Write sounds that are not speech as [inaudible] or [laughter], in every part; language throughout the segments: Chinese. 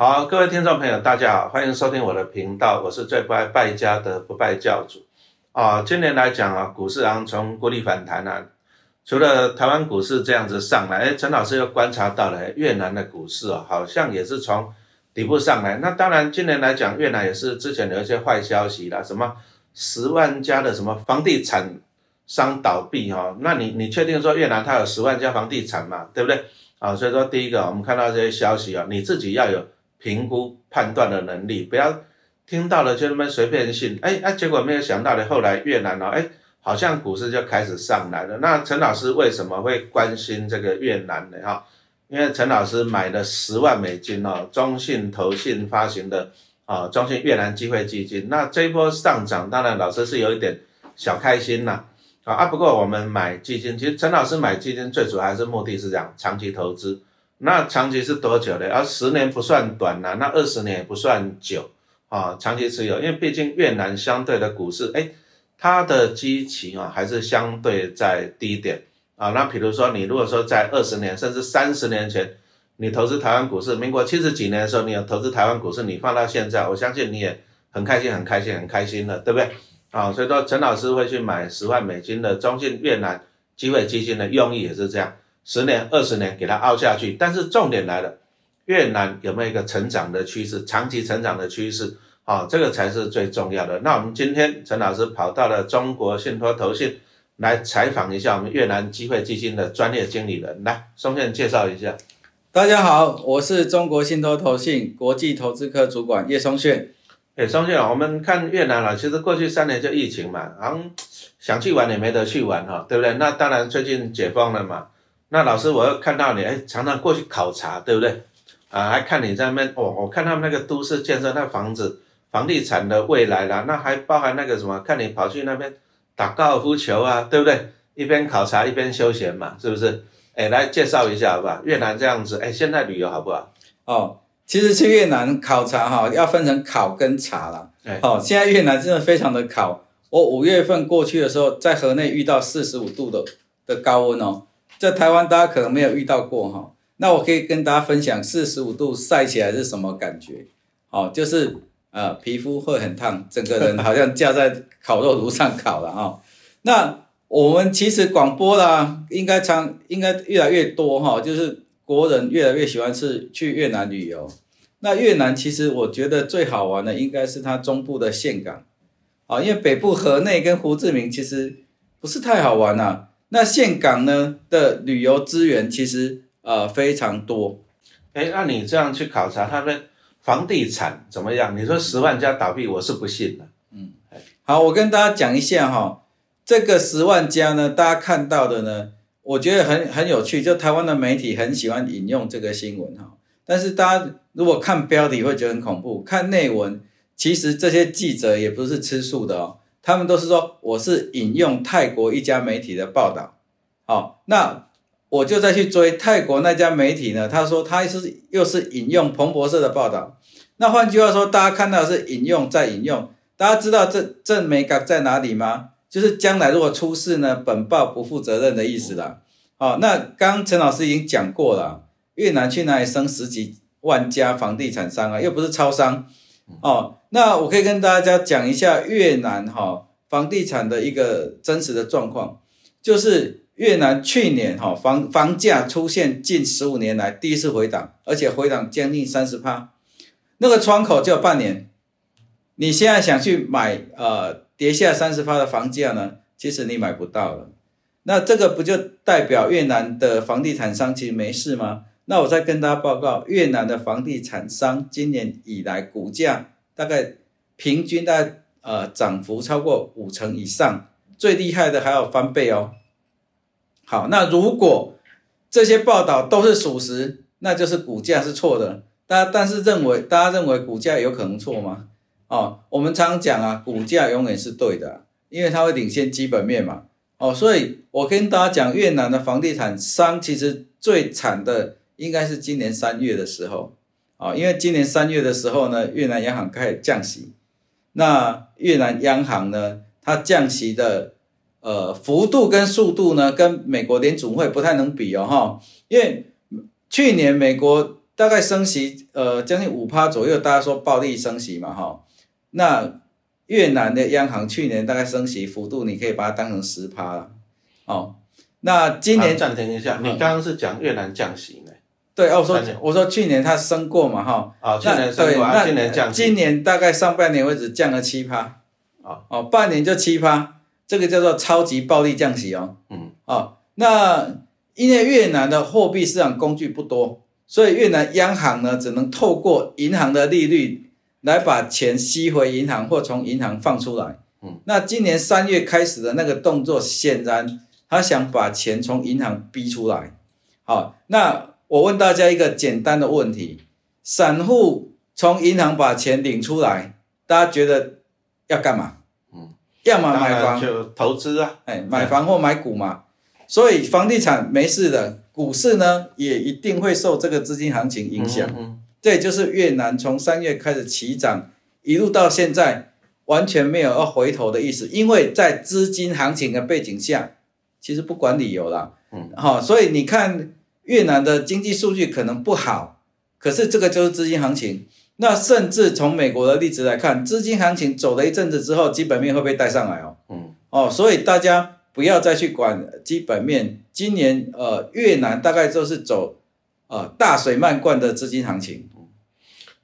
好，各位听众朋友，大家好，欢迎收听我的频道，我是最不爱败家的不败教主啊。今年来讲啊，股市然后从国力反弹啊，除了台湾股市这样子上来，哎，陈老师又观察到了越南的股市啊，好像也是从底部上来。那当然，今年来讲，越南也是之前有一些坏消息啦，什么十万家的什么房地产商倒闭哈，那你你确定说越南它有十万家房地产嘛？对不对？啊，所以说第一个，我们看到这些消息啊，你自己要有。评估判断的能力，不要听到了就那么随便信，哎哎，结果没有想到的，后来越南哦，哎，好像股市就开始上来了。那陈老师为什么会关心这个越南呢？哈，因为陈老师买了十万美金哦，中信投信发行的啊，中信越南机会基金。那这一波上涨，当然老师是有一点小开心呐，啊啊，不过我们买基金，其实陈老师买基金最主要还是目的是这样，长期投资。那长期是多久的？而十年不算短呐，那二十年也不算久啊。长期持有，因为毕竟越南相对的股市，哎，它的基期啊还是相对在低点啊。那比如说你如果说在二十年甚至三十年前，你投资台湾股市，民国七十几年的时候，你有投资台湾股市，你放到现在，我相信你也很开心、很开心、很开心的，对不对？啊，所以说陈老师会去买十万美金的中信越南机会基金的用意也是这样。十年、二十年给它凹下去，但是重点来了，越南有没有一个成长的趋势，长期成长的趋势？啊，这个才是最重要的。那我们今天陈老师跑到了中国信托投信来采访一下我们越南机会基金的专业经理人，来，松健介绍一下。大家好，我是中国信托投信国际投资科主管叶松炫。哎，松炫我们看越南了，其实过去三年就疫情嘛，然后想去玩也没得去玩哈，对不对？那当然最近解封了嘛。那老师，我又看到你，哎，常常过去考察，对不对？啊，还看你在那边，哦，我看他们那个都市建设那房子、房地产的未来啦，那还包含那个什么，看你跑去那边打高尔夫球啊，对不对？一边考察一边休闲嘛，是不是？哎，来介绍一下好不好？越南这样子，哎，现在旅游好不好？哦，其实去越南考察哈，要分成考跟察啦。哎，哦，现在越南真的非常的考。我五月份过去的时候，在河内遇到四十五度的的高温哦。在台湾，大家可能没有遇到过哈。那我可以跟大家分享，四十五度晒起来是什么感觉？哦，就是呃，皮肤会很烫，整个人 [laughs] 好像架在烤肉炉上烤了哈。那我们其实广播啦，应该常应该越来越多哈，就是国人越来越喜欢是去越南旅游。那越南其实我觉得最好玩的应该是它中部的岘港，啊，因为北部河内跟胡志明其实不是太好玩呐。那岘港呢的旅游资源其实呃非常多，哎，那你这样去考察他们房地产怎么样？你说十万家倒闭，我是不信的。嗯，好，我跟大家讲一下哈，这个十万家呢，大家看到的呢，我觉得很很有趣，就台湾的媒体很喜欢引用这个新闻哈，但是大家如果看标题会觉得很恐怖，看内文，其实这些记者也不是吃素的哦。他们都是说我是引用泰国一家媒体的报道，好，那我就再去追泰国那家媒体呢？他说他是又是引用彭博社的报道，那换句话说，大家看到是引用再引用，大家知道这这美感在哪里吗？就是将来如果出事呢，本报不负责任的意思啦。好，那刚陈老师已经讲过了，越南去哪里生十几万家房地产商啊？又不是超商。哦，那我可以跟大家讲一下越南哈房地产的一个真实的状况，就是越南去年哈房房价出现近十五年来第一次回档，而且回档将近三十趴，那个窗口就半年。你现在想去买呃跌下三十趴的房价呢，其实你买不到了。那这个不就代表越南的房地产商其实没事吗？那我再跟大家报告，越南的房地产商今年以来股价大概平均大概呃涨幅超过五成以上，最厉害的还要翻倍哦。好，那如果这些报道都是属实，那就是股价是错的。大家但是认为大家认为股价有可能错吗？哦，我们常讲啊，股价永远是对的，因为它会领先基本面嘛。哦，所以我跟大家讲，越南的房地产商其实最惨的。应该是今年三月的时候，啊，因为今年三月的时候呢，越南央行开始降息，那越南央行呢，它降息的呃幅度跟速度呢，跟美国联储会不太能比哦，哈，因为去年美国大概升息呃将近五趴左右，大家说暴力升息嘛哈。那越南的央行去年大概升息幅度，你可以把它当成十趴了哦。那今年暂停一下，你刚刚是讲越南降息呢？对哦，我说我说去年它升过嘛哈。啊，去年升过，今年降今年大概上半年为止降了七趴。啊哦，半年就七趴，这个叫做超级暴力降息哦。嗯。哦，那因为越南的货币市场工具不多。所以越南央行呢，只能透过银行的利率来把钱吸回银行或从银行放出来。嗯，那今年三月开始的那个动作，显然他想把钱从银行逼出来。好，那我问大家一个简单的问题：散户从银行把钱领出来，大家觉得要干嘛？嗯，要么买房就投资啊，哎，买房或买股嘛。所以房地产没事的。股市呢，也一定会受这个资金行情影响。嗯，这就是越南从三月开始起涨，一路到现在完全没有要回头的意思。因为在资金行情的背景下，其实不管理由了。嗯，好，所以你看越南的经济数据可能不好，可是这个就是资金行情。那甚至从美国的例子来看，资金行情走了一阵子之后，基本面会被带上来哦。嗯，哦，所以大家。不要再去管基本面，今年呃越南大概就是走呃大水漫灌的资金行情。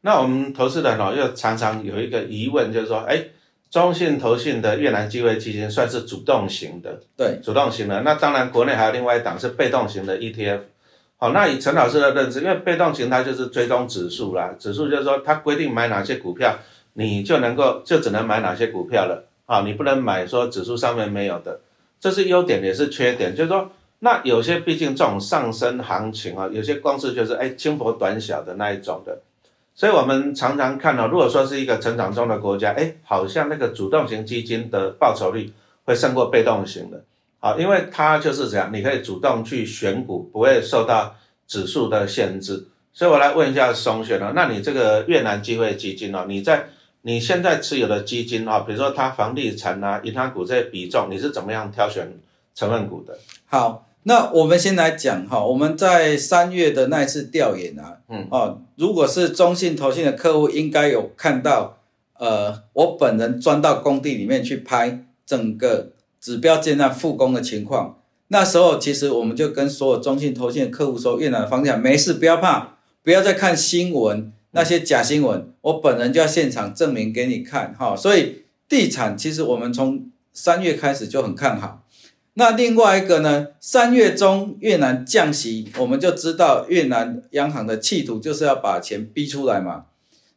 那我们投资人哦，又常常有一个疑问，就是说，哎，中信投信的越南机会基金算是主动型的，对，主动型的。那当然，国内还有另外一档是被动型的 ETF。好，那以陈老师的认知，因为被动型它就是追踪指数啦，指数就是说它规定买哪些股票，你就能够就只能买哪些股票了。啊，你不能买说指数上面没有的。这是优点也是缺点，就是说，那有些毕竟这种上升行情啊，有些公司就是哎轻薄短小的那一种的，所以我们常常看到，如果说是一个成长中的国家，哎，好像那个主动型基金的报酬率会胜过被动型的，啊，因为它就是这样，你可以主动去选股，不会受到指数的限制。所以我来问一下松雪了，那你这个越南机会基金哦，你在？你现在持有的基金啊，比如说它房地产啊、银行股这些比重，你是怎么样挑选成分股的？好，那我们先来讲哈，我们在三月的那一次调研啊，嗯哦，如果是中信投信的客户，应该有看到，呃，我本人钻到工地里面去拍整个指标建站复工的情况。那时候其实我们就跟所有中信投信的客户说，越南房地产没事，不要怕，不要再看新闻。那些假新闻，我本人就要现场证明给你看，哈，所以地产其实我们从三月开始就很看好。那另外一个呢，三月中越南降息，我们就知道越南央行的企图就是要把钱逼出来嘛。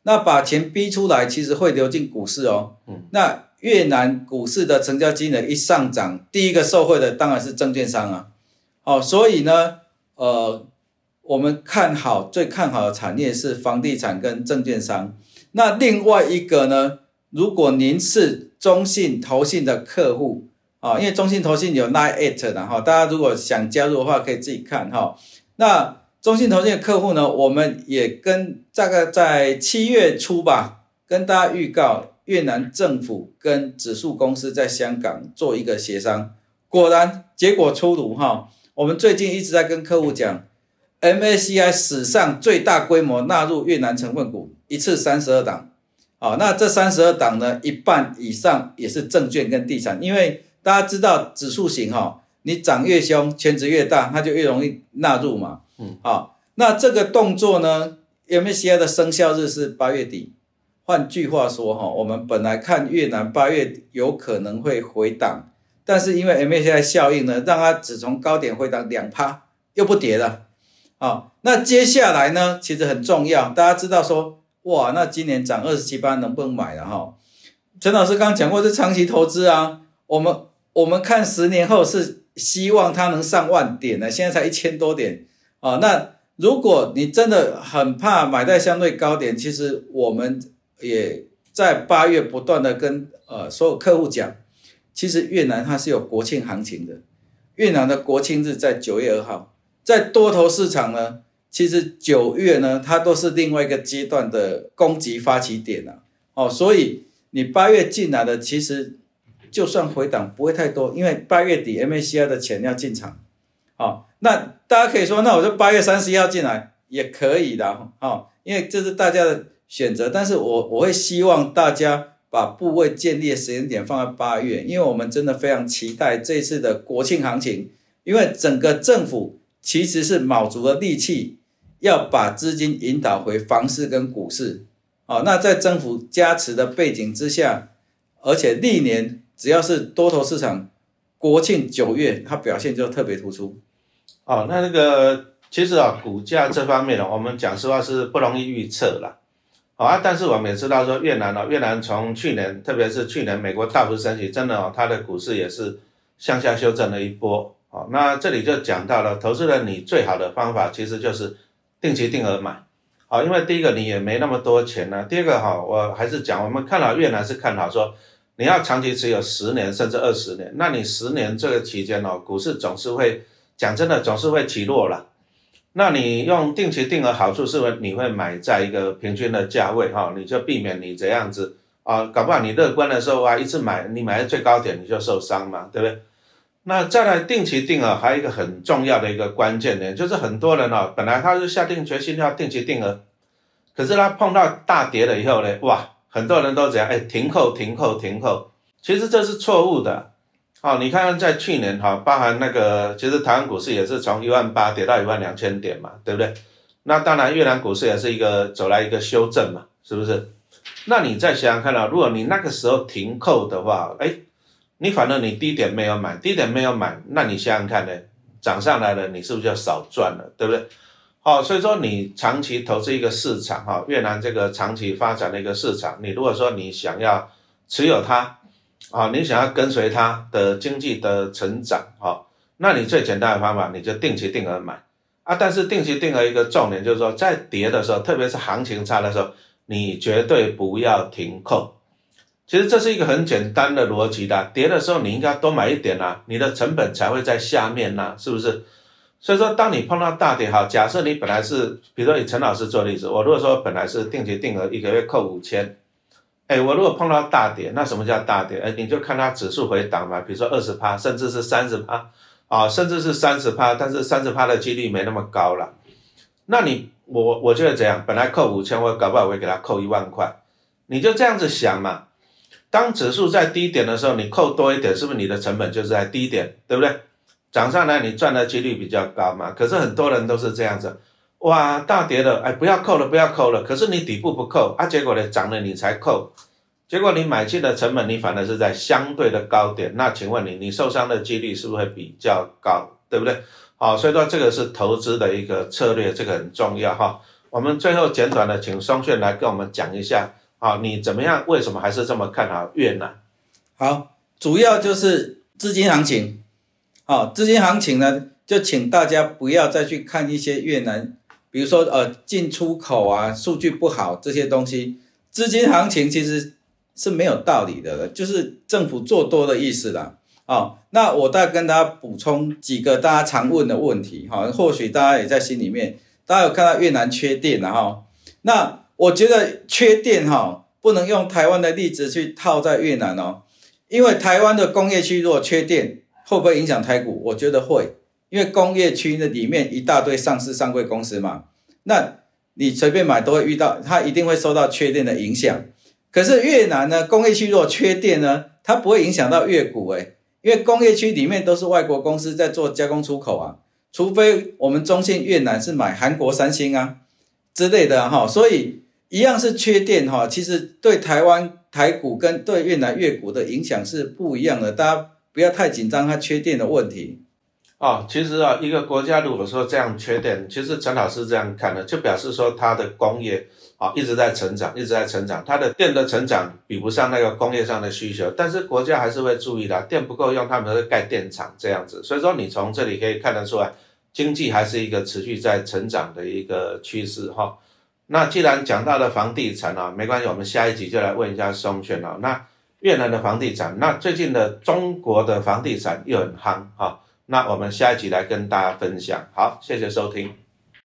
那把钱逼出来，其实会流进股市哦。嗯。那越南股市的成交金额一上涨，第一个受惠的当然是证券商啊。哦，所以呢，呃。我们看好最看好的产业是房地产跟证券商。那另外一个呢？如果您是中信投信的客户啊，因为中信投信有 nine eight 的哈，大家如果想加入的话，可以自己看哈。那中信投信的客户呢，我们也跟大概在七月初吧，跟大家预告越南政府跟指数公司在香港做一个协商，果然结果出炉哈。我们最近一直在跟客户讲。MACI 史上最大规模纳入越南成分股，一次三十二档，好，那这三十二档呢，一半以上也是证券跟地产，因为大家知道指数型哈，你涨越凶，圈子越大，它就越容易纳入嘛，嗯，好，那这个动作呢，MACI 的生效日是八月底，换句话说哈，我们本来看越南八月有可能会回档，但是因为 MACI 效应呢，让它只从高点回档两趴，又不跌了。好，那接下来呢？其实很重要，大家知道说，哇，那今年涨二十七八能不能买了哈？陈老师刚刚讲过是长期投资啊，我们我们看十年后是希望它能上万点的，现在才一千多点啊。那如果你真的很怕买在相对高点，其实我们也在八月不断的跟呃所有客户讲，其实越南它是有国庆行情的，越南的国庆日在九月二号。在多头市场呢，其实九月呢，它都是另外一个阶段的攻击发起点啊。哦，所以你八月进来的，其实就算回档不会太多，因为八月底 MACI 的钱要进场。好，那大家可以说，那我就八月三十一号进来，也可以的哦，因为这是大家的选择。但是我我会希望大家把部位建立的时间点放在八月，因为我们真的非常期待这次的国庆行情，因为整个政府其实是卯足了力气要把资金引导回房市跟股市。哦，那在政府加持的背景之下，而且历年只要是多头市场，国庆九月它表现就特别突出。哦，那那个其实啊，股价这方面呢，我们讲实话是不容易预测了。好啊，但是我们也知道说越南哦，越南从去年，特别是去年美国大幅升息，真的哦，它的股市也是向下修正了一波。哦，那这里就讲到了，投资人你最好的方法其实就是定期定额买。好，因为第一个你也没那么多钱呢，第二个哈，我还是讲我们看好越南是看好说你要长期持有十年甚至二十年，那你十年这个期间哦，股市总是会。讲真的，总是会起落了。那你用定期定额好处是会你会买在一个平均的价位哈，你就避免你这样子啊，搞不好你乐观的时候啊，一次买你买在最高点你就受伤嘛，对不对？那再来定期定额还有一个很重要的一个关键点，就是很多人哦，本来他是下定决心要定期定额，可是他碰到大跌了以后呢，哇，很多人都这样，哎，停扣停扣停扣，其实这是错误的。哦，你看看在去年哈，包含那个，其实台湾股市也是从一万八跌到一万两千点嘛，对不对？那当然越南股市也是一个走来一个修正嘛，是不是？那你再想想看啊，如果你那个时候停扣的话，哎，你反正你低点没有买，低点没有买，那你想想看呢，涨上来了，你是不是就少赚了，对不对？好，所以说你长期投资一个市场哈，越南这个长期发展的一个市场，你如果说你想要持有它。啊，你想要跟随它的经济的成长，哈，那你最简单的方法，你就定期定额买啊。但是定期定额一个重点就是说，在跌的时候，特别是行情差的时候，你绝对不要停扣。其实这是一个很简单的逻辑的，跌的时候你应该多买一点啊，你的成本才会在下面呐，是不是？所以说，当你碰到大跌，哈，假设你本来是，比如说以陈老师做例子，我如果说本来是定期定额一个月扣五千。哎，我如果碰到大跌，那什么叫大跌？哎，你就看它指数回档嘛，比如说二十趴，甚至是三十趴，啊，甚至是三十趴，但是三十趴的几率没那么高了。那你我我觉得怎样？本来扣五千，我搞不好我会给他扣一万块。你就这样子想嘛。当指数在低点的时候，你扣多一点，是不是你的成本就是在低点，对不对？涨上来你赚的几率比较高嘛。可是很多人都是这样子。哇，大跌了，哎，不要扣了，不要扣了。可是你底部不扣啊，结果呢，涨了你才扣，结果你买进的成本你反而是在相对的高点。那请问你，你受伤的几率是不是会比较高，对不对？好，所以说这个是投资的一个策略，这个很重要哈。我们最后简短的请双炫来跟我们讲一下，啊，你怎么样？为什么还是这么看好越南？好，主要就是资金行情。好，资金行情呢，就请大家不要再去看一些越南。比如说，呃，进出口啊，数据不好这些东西，资金行情其实是没有道理的，就是政府做多的意思啦。哦，那我再跟大家补充几个大家常问的问题，哈，或许大家也在心里面，大家有看到越南缺电了哈？那我觉得缺电哈，不能用台湾的例子去套在越南哦，因为台湾的工业区如果缺电，会不会影响台股？我觉得会。因为工业区的里面一大堆上市上柜公司嘛，那你随便买都会遇到，它一定会受到缺电的影响。可是越南呢，工业区如果缺电呢，它不会影响到越股诶，因为工业区里面都是外国公司在做加工出口啊，除非我们中信越南是买韩国三星啊之类的哈，所以一样是缺电哈，其实对台湾台股跟对越南越股的影响是不一样的，大家不要太紧张它缺电的问题。哦，其实啊，一个国家如果说这样缺电，其实陈老师这样看的，就表示说它的工业啊一直在成长，一直在成长，它的电的成长比不上那个工业上的需求，但是国家还是会注意的，电不够用，他们会盖电厂这样子。所以说你从这里可以看得出来，经济还是一个持续在成长的一个趋势哈。那既然讲到了房地产啊，没关系，我们下一集就来问一下松泉啊。那越南的房地产，那最近的中国的房地产又很夯哈。那我们下一集来跟大家分享，好，谢谢收听。